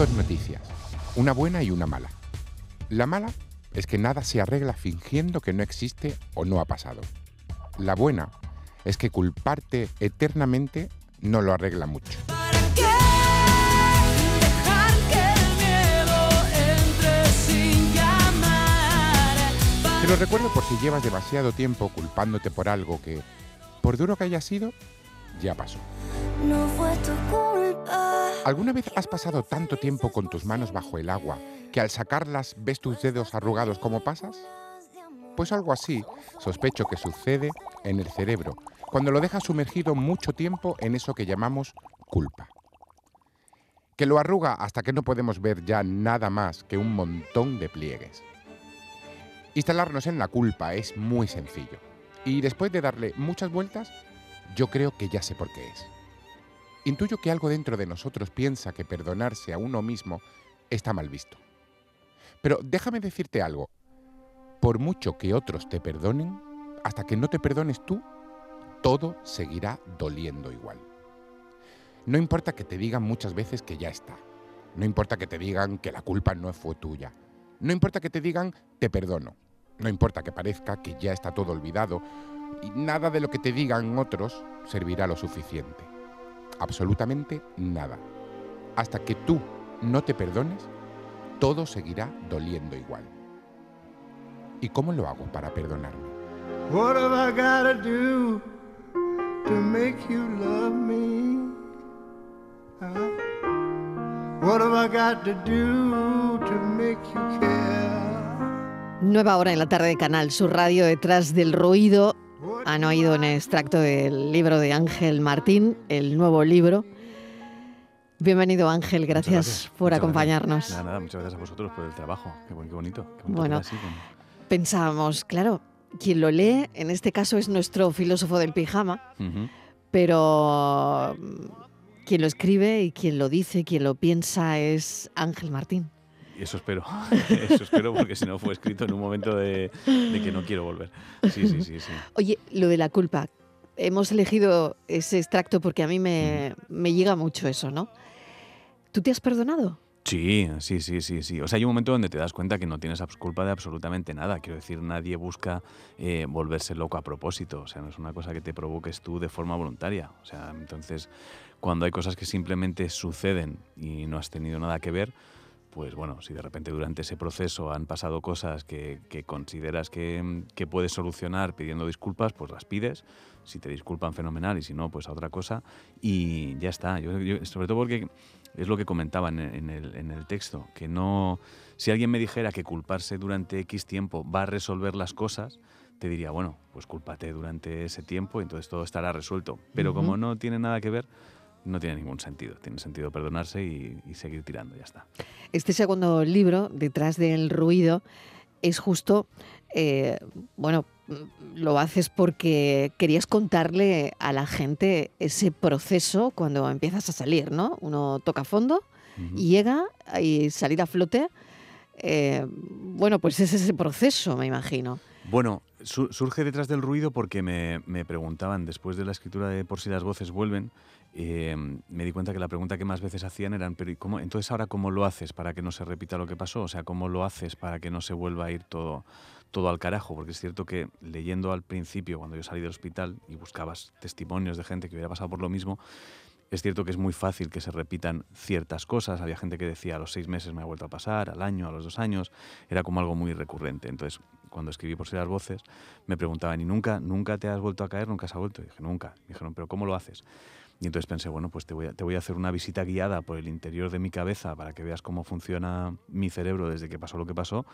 dos noticias, una buena y una mala. La mala es que nada se arregla fingiendo que no existe o no ha pasado. La buena es que culparte eternamente no lo arregla mucho. Te lo recuerdo por si llevas demasiado tiempo culpándote por algo que, por duro que haya sido, ya pasó. No fue tu culpa. ¿Alguna vez has pasado tanto tiempo con tus manos bajo el agua que al sacarlas ves tus dedos arrugados como pasas? Pues algo así sospecho que sucede en el cerebro cuando lo dejas sumergido mucho tiempo en eso que llamamos culpa. Que lo arruga hasta que no podemos ver ya nada más que un montón de pliegues. Instalarnos en la culpa es muy sencillo y después de darle muchas vueltas, yo creo que ya sé por qué es. Intuyo que algo dentro de nosotros piensa que perdonarse a uno mismo está mal visto. Pero déjame decirte algo. Por mucho que otros te perdonen, hasta que no te perdones tú, todo seguirá doliendo igual. No importa que te digan muchas veces que ya está. No importa que te digan que la culpa no fue tuya. No importa que te digan te perdono. No importa que parezca que ya está todo olvidado. Y nada de lo que te digan otros servirá lo suficiente. Absolutamente nada. Hasta que tú no te perdones, todo seguirá doliendo igual. ¿Y cómo lo hago para perdonarme? What have I gotta do to make you love me? Huh? What have I got to do to make you care? Nueva hora en la tarde de Canal Sur Radio detrás del ruido. Han oído un extracto del libro de Ángel Martín, el nuevo libro. Bienvenido Ángel, gracias, gracias, por muchas acompañarnos. Gracias. Nada, nada, muchas gracias a vosotros por el trabajo. Qué, bon- qué bonito. Qué bonito Bueno. así, Pensábamos, claro, quien lo lee en este caso es nuestro filósofo del pijama, pero mm, quien lo escribe y quien lo dice, quien lo piensa es Ángel Martín. Eso espero. eso espero porque si no fue escrito en un momento de, de que no quiero volver. Sí, sí, sí, sí. Oye, lo de la culpa. Hemos elegido ese extracto porque a mí me, me llega mucho eso, ¿no? ¿Tú te has perdonado? Sí, sí, sí, sí, sí. O sea, hay un momento donde te das cuenta que no tienes culpa de absolutamente nada. Quiero decir, nadie busca eh, volverse loco a propósito. O sea, no es una cosa que te provoques tú de forma voluntaria. O sea, entonces, cuando hay cosas que simplemente suceden y no has tenido nada que ver, pues bueno, si de repente durante ese proceso han pasado cosas que, que consideras que, que puedes solucionar pidiendo disculpas, pues las pides. Si te disculpan, fenomenal, y si no, pues a otra cosa. Y ya está. Yo, yo- sobre todo porque es lo que comentaba en el, en el- en el texto, que no... Si alguien me dijera que culparse durante X tiempo va a resolver las cosas, te diría, bueno, pues cúlpate durante ese tiempo y entonces todo estará resuelto. Pero como no tiene nada que ver, no tiene ningún sentido. Tiene sentido perdonarse y, y seguir tirando, ya está. Este segundo libro, Detrás del ruido, es justo, eh, bueno, mm, lo haces porque querías contarle a la gente ese proceso cuando empiezas a salir, ¿no? Uno toca fondo y llega y salir a flote. eh, bueno, pues es ese proceso, me imagino. Bueno, su- surge detrás del ruido porque me, me preguntaban, después de la escritura de Por si las voces vuelven, eh, me di cuenta que la pregunta que más veces hacían eran, pero ¿y cómo, entonces ahora cómo lo haces para que no se repita lo que pasó? O sea, ¿cómo lo haces para que no se vuelva a ir todo, todo al carajo? Porque es cierto que leyendo al principio, cuando yo salí del hospital y buscabas testimonios de gente que hubiera pasado por lo mismo, es cierto que es muy fácil que se repitan ciertas cosas. Había gente que decía a los seis meses me ha vuelto a pasar, al año, a los dos años. Era como algo muy recurrente. Entonces, cuando escribí por si las voces, me preguntaban, ¿y nunca, nunca te has vuelto a caer? ¿Nunca has vuelto? Y dije, nunca. Y dijeron, ¿pero cómo lo haces? Y entonces pensé, bueno, pues te voy, a, te voy a hacer una visita guiada por el interior de mi cabeza para que veas cómo funciona mi cerebro desde que pasó lo que pasó.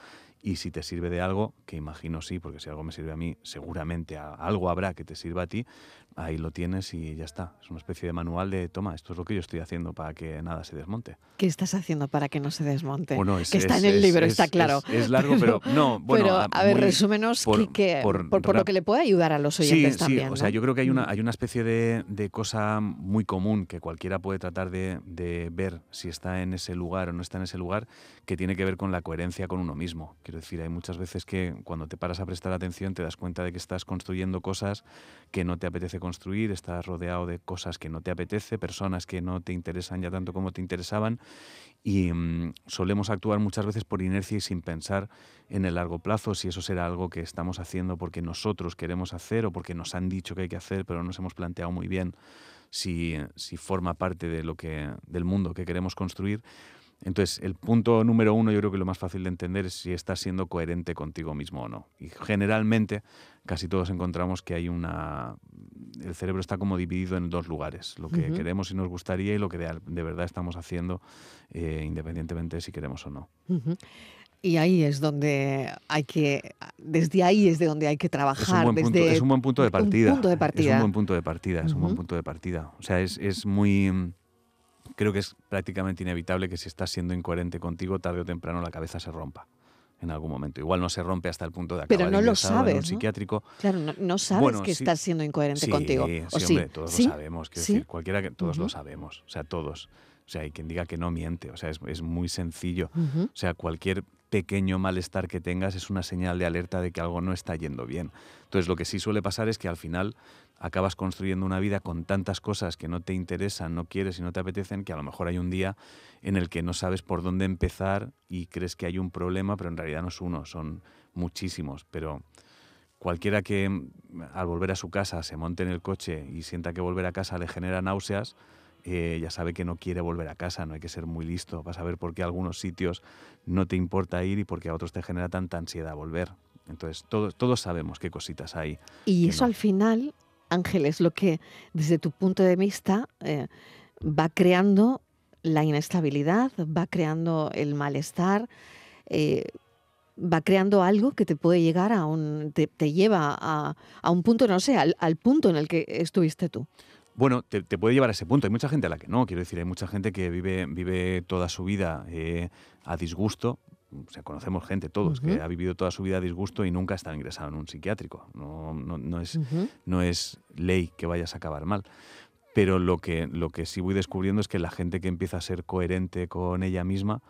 Y si te sirve de algo, que imagino sí, porque si algo me sirve a mí, seguramente algo habrá que te sirva a ti, ahí lo tienes y ya está. Es una especie de manual de, toma, esto es lo que yo estoy haciendo para que nada se desmonte. ¿Qué estás haciendo para que no se desmonte? Bueno, es- que está es- en el es- libro, es- está claro. es- largo, pero- no, bueno, pero, a- a ver, resúmenos por- que- por por, por lo que le puede ayudar a los Sí, oyentes sí, también. o sea, yo creo que hay una, Mm. hay una especie de, de cosa muy común que cualquiera puede tratar de, de ver si está en ese lugar o no está en ese lugar, que tiene que ver con la coherencia con uno mismo. Quiero decir, hay muchas veces que cuando te paras a prestar atención te das cuenta de que estás construyendo cosas que no te apetece construir, estás rodeado de cosas que no te apetece, personas que no te interesan ya tanto como te interesaban y mm, solemos actuar muchas veces por inercia y sin pensar en el largo plazo si eso será algo que estamos haciendo porque nosotros queremos hacer o porque nos han dicho que hay que hacer, pero no nos hemos planteado muy bien si, si forma parte de lo que, del mundo que queremos construir. Entonces, el punto número uno, yo creo que lo más fácil de entender es si estás siendo coherente contigo mismo o no. Y generalmente, casi todos encontramos que hay una. El cerebro está como dividido en dos lugares: lo que queremos y nos gustaría y lo que de, verdad estamos haciendo, eh, independientemente de si queremos o no. Y ahí es donde hay que, desde ahí es de donde hay que trabajar. Es un buen, punto, desde es un buen punto de partida. Un punto de partida. Es un buen punto de partida, es un buen punto de partida. O sea, es, es muy creo que es prácticamente inevitable que si estás siendo incoherente contigo, tarde o temprano la cabeza se rompa en algún momento. Igual no se rompe hasta el punto de acabar Pero no lo sabes, en un psiquiátrico. Claro, no, sabes que estás siendo incoherente contigo. ¿O sí, hombre, todos lo sabemos. Quiero decir, cualquiera que todos lo sabemos. O sea, todos. O sea, hay quien diga que no miente. O sea, es, es muy sencillo. O sea, cualquier pequeño malestar que tengas es una señal de alerta de que algo no está yendo bien. Entonces, lo que sí suele pasar es que al final acabas construyendo una vida con tantas cosas que no te interesan, no quieres y no te apetecen, que a lo mejor hay un día en el que no sabes por dónde empezar y crees que hay un problema, pero en realidad no es uno, son muchísimos. Pero cualquiera que mm, al volver a su casa se monte en el coche y sienta que volver a casa le genera náuseas, eh, ya sabe que no quiere volver a casa, no hay que ser muy listo para saber por qué a algunos sitios no te importa ir y por qué a otros te genera tanta ansiedad volver. Entonces, todos, todos sabemos qué cositas hay. Y eso al final Ángel, es lo que desde tu punto de vista eh, va creando la inestabilidad, va creando el malestar, eh, va creando algo que te puede llegar a un, te, lleva a, un punto, no sé, al, punto en el que estuviste tú. Bueno, te, puede llevar a ese punto. Hay mucha gente a la que no, quiero decir, hay mucha gente que vive, vive toda su vida eh, a disgusto o sea, conocemos gente, todos, que ha vivido toda su vida a disgusto y nunca está ingresado en un psiquiátrico. No, no, es, no es ley que vayas a acabar mal. Pero lo que, lo que sí voy descubriendo es que la gente que empieza a ser coherente con ella misma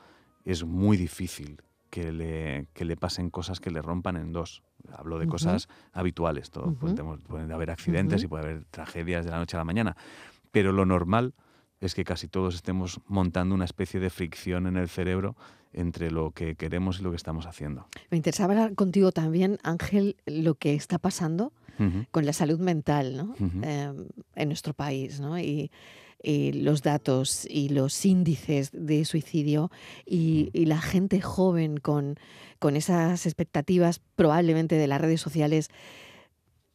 es muy difícil que le, que le pasen cosas que le rompan en dos. Hablo de cosas habituales. Todo, pueden, haber accidentes y puede haber tragedias de la noche a la mañana. Pero lo normal es que casi todos estemos montando una especie de fricción en el cerebro entre lo que queremos y lo que estamos haciendo. Me interesaba hablar contigo también, Ángel, lo que está pasando con la salud mental ¿no? Em, en nuestro país ¿no? y, los datos y los índices de suicidio y, la gente joven con, con esas expectativas probablemente de las redes sociales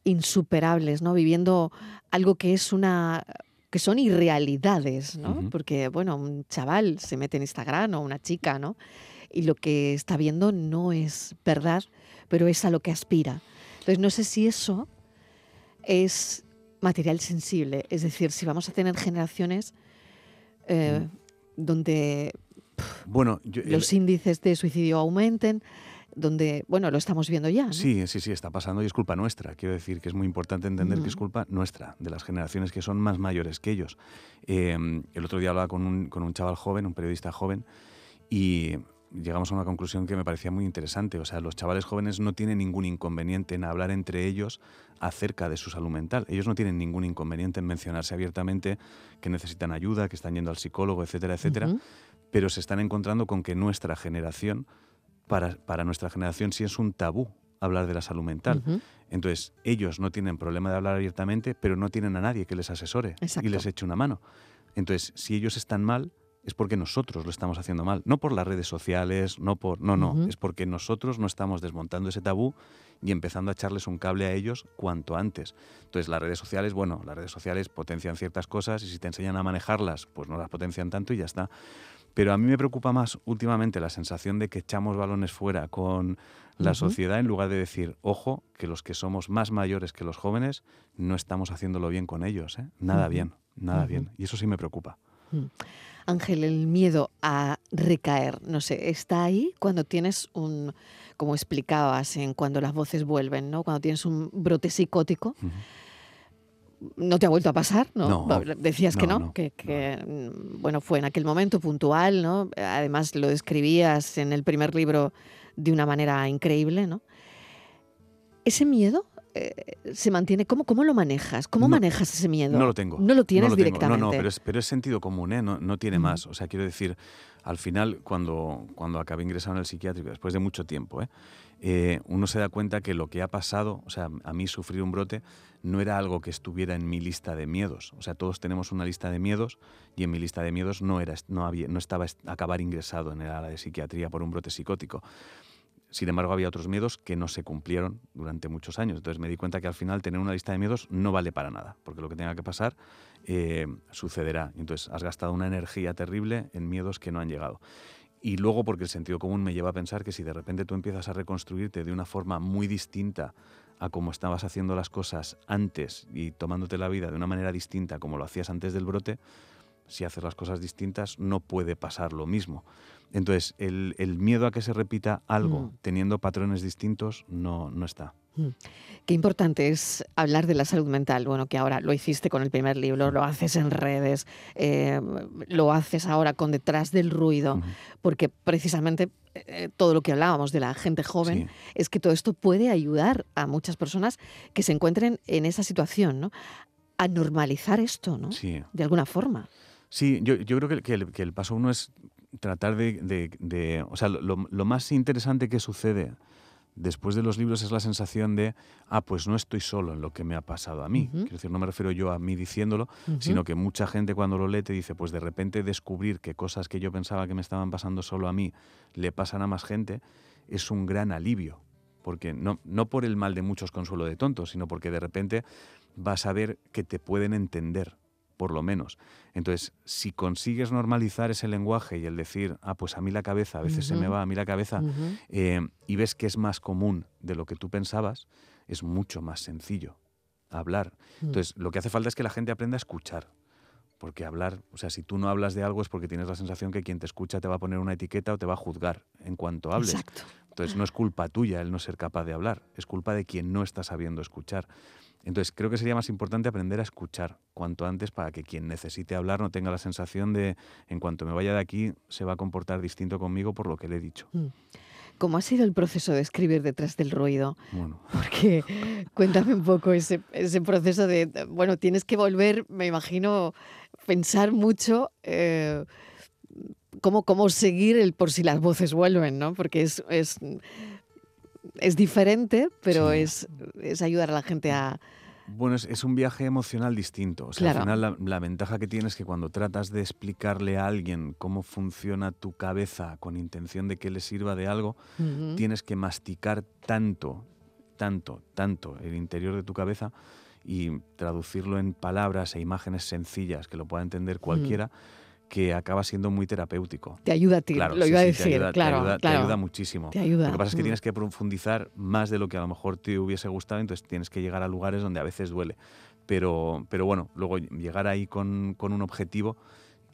insuperables, ¿no? viviendo algo que es una que son irrealidades, ¿no? Porque, bueno, un chaval se mete en Instagram o una chica, ¿no? Y lo que está viendo no es verdad, pero es a lo que aspira. Entonces, no sé si eso es material sensible, es decir, si vamos a tener generaciones eh, donde bueno, los índices de suicidio aumenten, donde, bueno, lo estamos viendo ya. Sí, sí, sí, está pasando y es culpa nuestra. Quiero decir que es muy importante entender que es culpa nuestra, de las generaciones que son más mayores que ellos. Em, el otro día hablaba con un, con un chaval joven, un periodista joven, y llegamos a una conclusión que me parecía muy interesante. O sea, los chavales jóvenes no tienen ningún inconveniente en hablar entre ellos acerca de su salud mental. Ellos no tienen ningún inconveniente en mencionarse abiertamente que necesitan ayuda, que están yendo al psicólogo, etcétera, etcétera. Pero se están encontrando con que nuestra generación para, nuestra generación sí es un tabú hablar de la salud mental. Entonces, ellos no tienen problema de hablar abiertamente, pero no tienen a nadie que les asesore y les eche una mano. Entonces, si ellos están mal, es porque nosotros lo estamos haciendo mal, no por las redes sociales, no por no, no, es porque nosotros no estamos desmontando ese tabú y empezando a echarles un cable a ellos cuanto antes. Entonces, las redes sociales, bueno, las redes sociales potencian ciertas cosas y si te enseñan a manejarlas, pues no las potencian tanto y ya está. Pero a mí me preocupa más últimamente la sensación de que echamos balones fuera con la sociedad en lugar de decir, ojo, que los que somos más mayores que los jóvenes no estamos haciéndolo bien con ellos. ¿eh? Nada bien, nada bien. Y eso sí me preocupa. Mm. Ángel, el miedo a recaer, no sé, está ahí cuando tienes un, como explicabas, en cuando las voces vuelven, ¿no? Cuando tienes un brote psicótico. ¿No te ha vuelto a pasar? ¿no? Decías que no, que, mm, bueno, fue en aquel momento puntual, ¿no? Además lo describías en el primer libro de una manera increíble, ¿no? Ese miedo eh, se mantiene? ¿Cómo, ¿Cómo lo manejas? ¿Cómo No, manejas ese miedo? No lo tengo. No lo tienes no lo directamente. No, no, pero es, pero es sentido común, ¿eh? no, no tiene más. O sea, quiero decir, al final, cuando, cuando acabé ingresado en el psiquiátrico, después de mucho tiempo, ¿eh? Eh, uno se da cuenta que lo que ha pasado, o sea, a mí sufrir un brote, no era algo que estuviera en mi lista de miedos. O sea, todos tenemos una lista de miedos y en mi lista de miedos no, era, no, había, no estaba est- acabar ingresado en el área de psiquiatría por un brote psicótico. Sin embargo, había otros miedos que no se cumplieron durante muchos años. Entonces me di cuenta que al final tener una lista de miedos no vale para nada, porque lo que tenga que pasar eh, sucederá. Entonces has gastado una energía terrible en miedos que no han llegado. Y luego porque el sentido común me lleva a pensar que si de repente tú empiezas a reconstruirte de una forma muy distinta a como estabas haciendo las cosas antes y tomándote la vida de una manera distinta como lo hacías antes del brote, si haces las cosas distintas no puede pasar lo mismo. Entonces, el, el miedo a que se repita algo Mm. teniendo patrones distintos no, no está. Qué importante es hablar de la salud mental. Bueno, que ahora lo hiciste con el primer libro, lo haces en redes, eh, lo haces ahora con Detrás del Ruido, porque precisamente eh, todo lo que hablábamos de la gente joven Sí. es que todo esto puede ayudar a muchas personas que se encuentren en esa situación, ¿no? A normalizar esto, ¿no? Sí. De alguna forma. Sí, yo, yo creo que el, que, el, que el paso uno es tratar de... de- de- o sea, lo, lo más interesante que sucede después de los libros es la sensación de, ah, pues no estoy solo en lo que me ha pasado a mí. Quiero decir, no me refiero yo a mí diciéndolo, sino que mucha gente cuando lo lee te dice, pues de repente descubrir que cosas que yo pensaba que me estaban pasando solo a mí le pasan a más gente, es un gran alivio. Porque no, no por el mal de muchos consuelo de tontos, sino porque de repente vas a ver que te pueden entender, por lo menos. Entonces, si consigues normalizar ese lenguaje y el decir, ah, pues a mí la cabeza, a veces se me va a mí la cabeza, eh, y ves que es más común de lo que tú pensabas, es mucho más sencillo hablar. Mm. Entonces, lo que hace falta es que la gente aprenda a escuchar. Porque hablar, o sea, si tú no hablas de algo es porque tienes la sensación que quien te escucha te va a poner una etiqueta o te va a juzgar en cuanto hables. Exacto. Entonces, no es culpa tuya el no ser capaz de hablar, es culpa de quien no está sabiendo escuchar. Entonces, creo que sería más importante aprender a escuchar cuanto antes para que quien necesite hablar no tenga la sensación de, en cuanto me vaya de aquí, se va a comportar distinto conmigo por lo que le he dicho. ¿Cómo ha sido el proceso de escribir detrás del ruido? Bueno, Porque cuéntame un poco ese, ese proceso de, bueno, tienes que volver, me imagino, pensar mucho eh, cómo, cómo seguir el por si las voces vuelven, ¿no? Porque es, es, es diferente, pero Sí. es, es ayudar a la gente a... Bueno, es, es un viaje emocional distinto. O sea, Claro. al final la, la ventaja que tienes es que cuando tratas de explicarle a alguien cómo funciona tu cabeza con intención de que le sirva de algo, tienes que masticar tanto, tanto, tanto el interior de tu cabeza y traducirlo en palabras e imágenes sencillas que lo pueda entender cualquiera, que acaba siendo muy terapéutico. Te ayuda a ti, Claro, lo sí, iba a decir, te ayuda, te claro, te ayuda muchísimo. Te ayuda, Lo que pasa es que mm. tienes que profundizar más de lo que a lo mejor te hubiese gustado, entonces tienes que llegar a lugares donde a veces duele. Pero, pero bueno, luego llegar ahí con, con un objetivo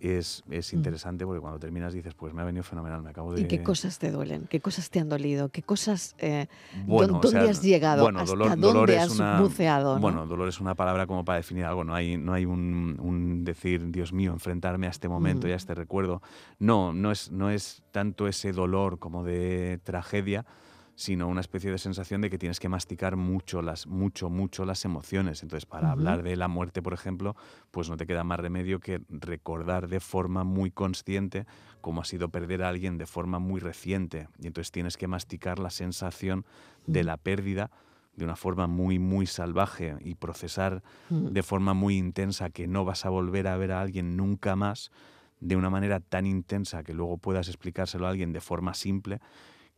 es, es Mm. interesante porque cuando terminas dices, pues me ha venido fenomenal, me acabo de... ¿Y qué cosas te duelen? ¿Qué cosas te han dolido? ¿Qué cosas... eh, Bueno, ¿Dónde o sea, has llegado? Bueno, ¿Hasta dolor, dónde dolor has una, buceado? no? Bueno, dolor es una palabra como para definir algo. No hay, no hay un, un decir, Dios mío, enfrentarme a este momento y Mm. a este recuerdo. No, no es, no es tanto ese dolor como de tragedia, sino una especie de sensación de que tienes que masticar mucho las, mucho, mucho las emociones. Entonces, para hablar de la muerte, por ejemplo, pues no te queda más remedio que recordar de forma muy consciente cómo ha sido perder a alguien de forma muy reciente. Y entonces tienes que masticar la sensación de la pérdida de una forma muy, muy salvaje y procesar de forma muy intensa que no vas a volver a ver a alguien nunca más de una manera tan intensa que luego puedas explicárselo a alguien de forma simple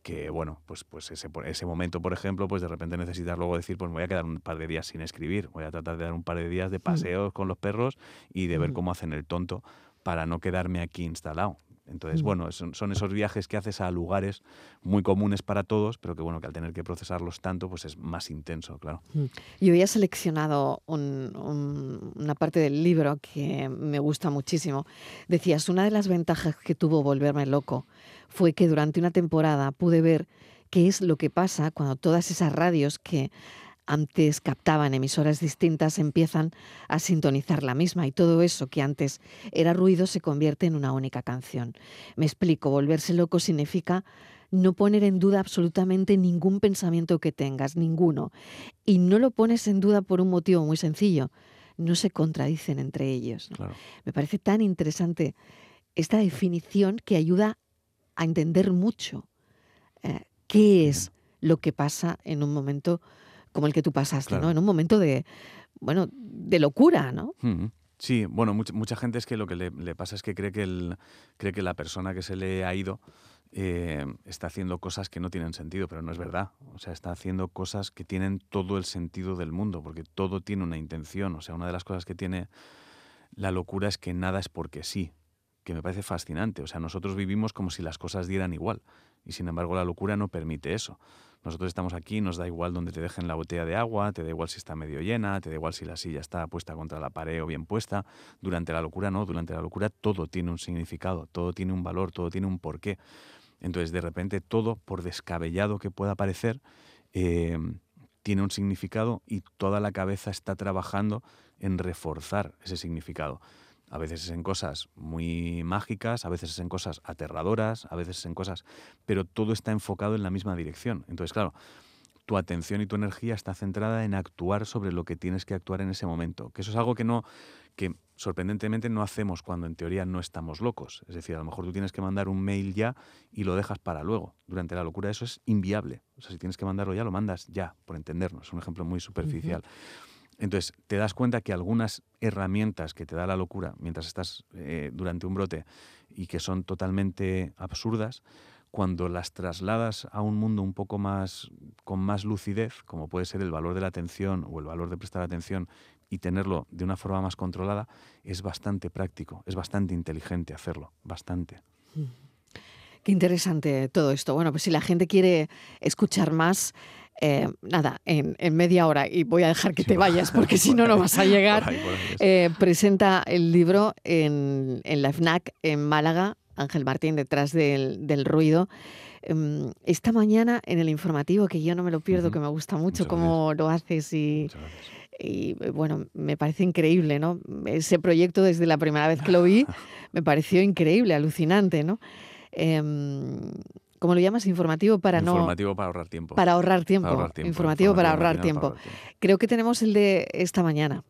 que bueno, pues, pues ese, momento, por ejemplo, pues de repente necesitas luego decir, pues me voy a quedar un par de días sin escribir, voy a tratar de dar un par de días de paseos con los perros y de ver Mm. cómo hacen el tonto para no quedarme aquí instalado. Entonces, Mm. bueno, son, son esos viajes que haces a lugares muy comunes para todos, pero que bueno, que al tener que procesarlos tanto, pues es más intenso, claro. Yo había seleccionado un- un- una parte del libro que me gusta muchísimo. Decías, una de las ventajas que tuvo Volverme Loco fue que durante una temporada pude ver qué es lo que pasa cuando todas esas radios que antes captaban emisoras distintas empiezan a sintonizar la misma y todo eso que antes era ruido se convierte en una única canción. Me explico, volverse loco significa no poner en duda absolutamente ningún pensamiento que tengas, ninguno. Y no lo pones en duda por un motivo muy sencillo, no se contradicen entre ellos. Me parece tan interesante esta definición que ayuda a entender mucho eh, qué es lo que pasa en un momento como el que tú pasaste, ¿no? En un momento de, bueno, de locura, ¿no? Sí, bueno, mucha, mucha, gente es que lo que le, pasa es que cree que, el, cree que la persona que se le ha ido eh, está haciendo cosas que no tienen sentido, pero no es verdad. O sea, está haciendo cosas que tienen todo el sentido del mundo, porque todo tiene una intención. O sea, una de las cosas que tiene la locura es que nada es porque sí, que me parece fascinante. O sea, nosotros vivimos como si las cosas dieran igual, y sin embargo la locura no permite eso. Nosotros estamos aquí, nos da igual donde te dejen la botella de agua, te da igual si está medio llena, te da igual si la silla está puesta contra la pared o bien puesta. Durante la locura no, durante la locura todo tiene un significado, todo tiene un valor, todo tiene un porqué. Entonces, de repente, todo, por descabellado que pueda parecer, eh, tiene un significado y toda la cabeza está trabajando en reforzar ese significado. A veces es en cosas muy mágicas, a veces es en cosas aterradoras, a veces es en cosas... Pero todo está enfocado en la misma dirección. Entonces, claro, tu atención y tu energía está centrada en actuar sobre lo que tienes que actuar en ese momento. Que eso es algo que no... que sorprendentemente no hacemos cuando en teoría no estamos locos. Es decir, a lo mejor tú tienes que mandar un mail ya y lo dejas para luego. Durante la locura eso es inviable. O sea, si tienes que mandarlo ya, lo mandas ya, por entendernos. Es un ejemplo muy superficial. Entonces, te das cuenta que algunas herramientas que te da la locura mientras estás eh, durante un brote y que son totalmente absurdas, cuando las trasladas a un mundo un poco más con más lucidez, como puede ser el valor de la atención o el valor de prestar atención y tenerlo de una forma más controlada, es bastante práctico, es bastante inteligente hacerlo, bastante. Qué interesante todo esto. Bueno, pues si la gente quiere escuchar más, eh, nada, en, media hora, y voy a dejar que te vayas porque si no, no vas a llegar, eh, presenta el libro en, la FNAC en Málaga, Ángel Martín, detrás del, ruido. Em, esta mañana en el informativo, que yo no me lo pierdo, que me gusta mucho cómo lo haces y y bueno, me parece increíble, ¿no? Ese proyecto desde la primera vez que lo vi me pareció increíble, alucinante, ¿no? Em, ¿Cómo lo llamas? Informativo para no... Informativo para ahorrar tiempo. Para ahorrar tiempo. Informativo, para ahorrar tiempo. Creo que tenemos el de esta mañana.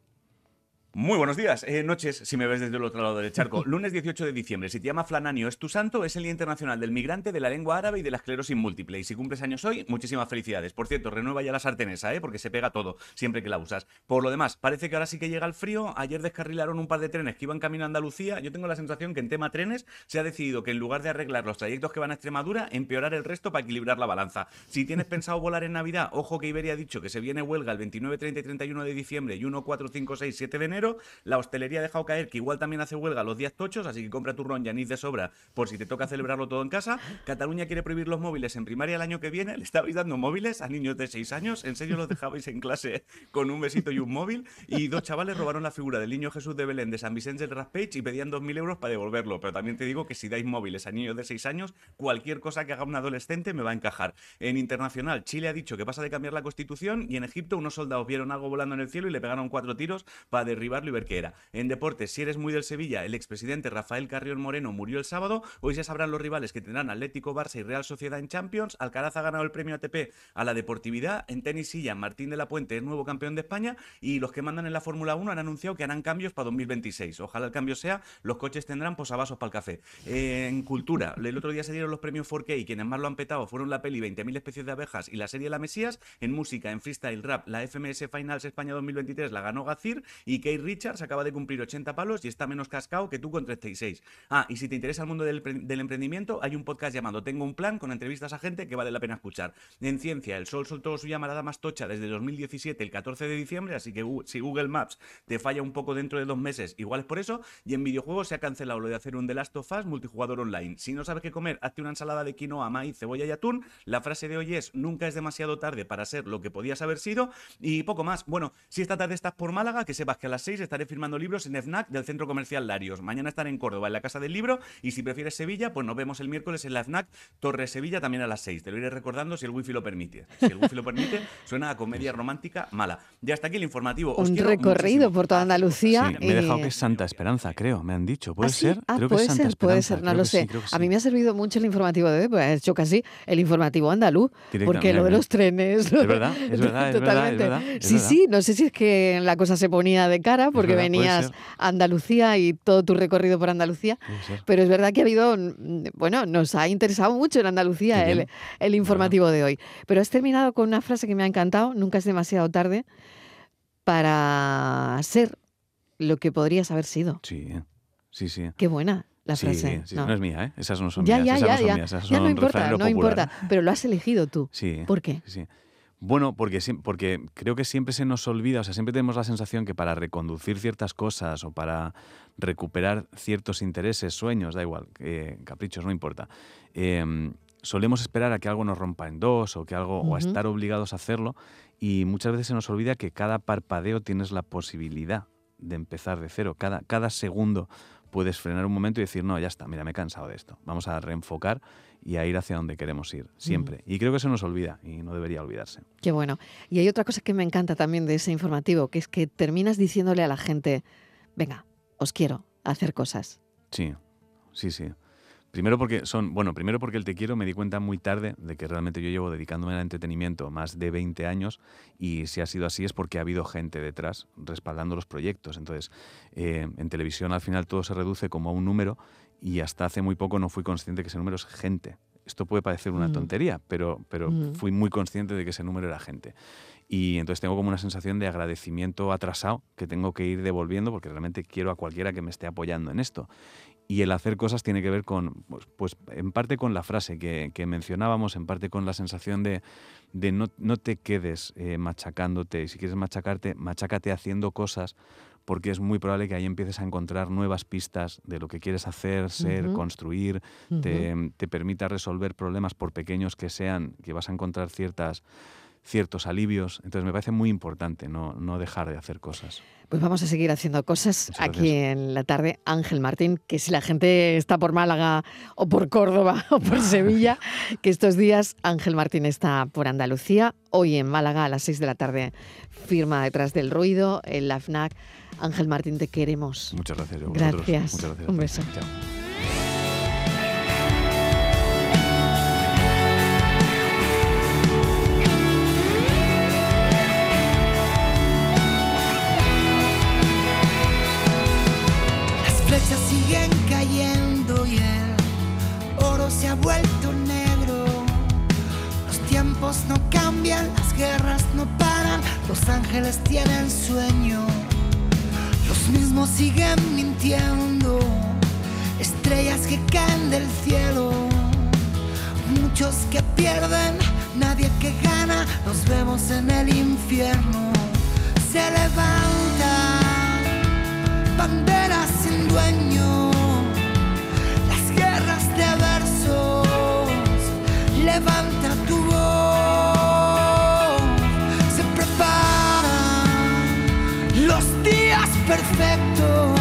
Muy buenos días, eh, noches, si me ves desde el otro lado del charco. Lunes 18 de diciembre, si te llama Flananio es tu santo, es el Día Internacional del Migrante, de la Lengua Árabe y de la Esclerosis Múltiple. Y si cumples años hoy, muchísimas felicidades. Por cierto, renueva ya la sartenesa, ¿eh? porque se pega todo siempre que la usas. Por lo demás, parece que ahora sí que llega el frío. Ayer descarrilaron un par de trenes que iban camino a Andalucía. Yo tengo la sensación que en tema trenes se ha decidido que en lugar de arreglar los trayectos que van a Extremadura, empeorar el resto para equilibrar la balanza. Si tienes pensado volar en Navidad, ojo que Iberia ha dicho que se viene huelga el 29, 30 y 31 de diciembre y 1, 4, 5, 6, 7 de enero. La hostelería ha dejado caer que igual también hace huelga los días tochos, así que compra turrón ya ni de sobra por si te toca celebrarlo todo en casa. Cataluña quiere prohibir los móviles en primaria el año que viene. Le estabais dando móviles a niños de 6 años. ¿En serio los dejabais en clase con un besito y un móvil? Y dos chavales robaron la figura del niño Jesús de Belén de San Vicente del Raspage y pedían 2.000 euros para devolverlo. Pero también te digo que si dais móviles a niños de 6 años, cualquier cosa que haga un adolescente me va a encajar. En internacional, Chile ha dicho que pasa de cambiar la constitución y en Egipto unos soldados vieron algo volando en el cielo y le pegaron cuatro tiros para y ver qué era. En deportes, si eres muy del Sevilla, el expresidente Rafael Carrión Moreno murió el sábado. Hoy ya sabrán los rivales que tendrán Atlético, Barça y Real Sociedad en Champions. Alcaraz ha ganado el premio ATP a la deportividad. En tenis silla, Martín de la Puente es nuevo campeón de España. Y los que mandan en la Fórmula 1 han anunciado que harán cambios para 2026. Ojalá el cambio sea, los coches tendrán posavasos para el café. en cultura, el otro día se dieron los premios 4K y quienes más lo han petado fueron la peli 20.000 especies de abejas y la serie La Mesías. En música, en freestyle rap, la FMS Finals España 2023 la ganó Gazir y Kate Richards acaba de cumplir 80 palos y está menos cascado que tú con 36. Ah, y si te interesa el mundo del, emprendimiento, hay un podcast llamado Tengo un plan con entrevistas a gente que vale la pena escuchar. En ciencia, el Sol soltó su llamarada más tocha desde 2017, el 14 de diciembre, así que si Google Maps te falla un poco dentro de dos meses, igual es por eso. Y en videojuegos se ha cancelado lo de hacer un The Last of Us multijugador online. Si no sabes qué comer, hazte una ensalada de quinoa, maíz, cebolla y atún. La frase de hoy es, nunca es demasiado tarde para ser lo que podías haber sido. Y poco más. Bueno, si esta tarde estás por Málaga, que sepas que a las 6 6 estaré firmando libros en FNAC del Centro Comercial Larios. Mañana estaré en Córdoba, en la Casa del Libro. Y si prefieres Sevilla, pues nos vemos el miércoles en la FNAC Torre Sevilla también a las 6. Te lo iré recordando si el wifi lo permite. Si el wifi lo permite, suena a comedia romántica mala. Ya está aquí el informativo. Os Un recorrido muchísimo. por toda Andalucía. Sí, me he dejado que es Santa Esperanza, creo, me han dicho. ¿Puede ¿Ah, sí? ser? Ah, creo que puede es Santa ser, puede ser, no creo lo que sé. sí, que A mí me ha servido mucho el informativo de hoy, pues ha hecho casi el informativo andaluz, porque lo de los trenes. Es verdad, es verdad, es verdad, es Totalmente. verdad, es sí, sí, no sé si es que la cosa se ponía de cara porque verdad, venías a Andalucía y todo tu recorrido por Andalucía. Pero es verdad que ha habido, mm, bueno, nos ha interesado mucho en Andalucía el, informativo de hoy. Pero has terminado con una frase que me ha encantado, nunca es demasiado tarde para ser lo que podrías haber sido. Sí, sí, sí. Qué buena la sí, frase. sí, ¿no? no es mía, ¿eh? Esas no son ya, mías. ya, esas ya, no son ya. mías, esas Ya no importa, no popular. importa, pero lo has elegido tú. Sí. ¿Por qué? Sí. Bueno, porque, creo que siempre se nos olvida, o sea, siempre tenemos la sensación que para reconducir ciertas cosas o para recuperar ciertos intereses, sueños, da igual, eh, caprichos, no importa, eh, solemos esperar a que algo nos rompa en dos o que algo o a estar obligados a hacerlo y muchas veces se nos olvida que cada parpadeo tienes la posibilidad de empezar de cero. Cada, cada segundo puedes frenar un momento y decir, no, ya está, mira, me he cansado de esto. Vamos a reenfocar y a ir hacia donde queremos ir, siempre. Y creo que se nos olvida y no debería olvidarse. Qué bueno. Y hay otra cosa que me encanta también de ese informativo, que es que terminas diciéndole a la gente, venga, os quiero hacer cosas. Sí, sí, sí. Primero porque son, bueno, primero porque el te quiero me di cuenta muy tarde de que realmente yo llevo dedicándome al entretenimiento más de 20 años y si ha sido así es porque ha habido gente detrás respaldando los proyectos. Entonces, eh, en televisión al final todo se reduce como a un número y hasta hace muy poco no fui consciente que ese número es gente. Esto puede parecer una Mm. tontería, pero, pero Mm. fui muy consciente de que ese número era gente. Y entonces tengo como una sensación de agradecimiento atrasado que tengo que ir devolviendo porque realmente quiero a cualquiera que me esté apoyando en esto. Y el hacer cosas tiene que ver con, pues, pues, en parte con la frase que, que mencionábamos, en parte con la sensación de, de no, no te quedes eh, machacándote. Y si quieres machacarte, machácate haciendo cosas porque es muy probable que ahí empieces a encontrar nuevas pistas de lo que quieres hacer, ser, construir, te, te permita resolver problemas por pequeños que sean, que vas a encontrar ciertas ciertos alivios. Entonces me parece muy importante no, no dejar de hacer cosas. Pues vamos a seguir haciendo cosas Muchas aquí gracias. en la tarde. Ángel Martín, que si la gente está por Málaga o por Córdoba o por Sevilla, que estos días Ángel Martín está por Andalucía. Hoy en Málaga a las 6 de la tarde firma detrás del ruido en la FNAC. Ángel Martín, te queremos. Muchas gracias. Gracias. Muchas gracias. Un beso. Chao. Siguen cayendo y el oro se ha vuelto negro. Los tiempos no cambian, las guerras no paran, los ángeles tienen sueño. Los mismos siguen mintiendo, estrellas que caen del cielo. Muchos que pierden, nadie que gana, los vemos en el infierno. Se levantan banderas sin dueño, las guerras de versos, levanta tu voz, se preparan los días perfectos,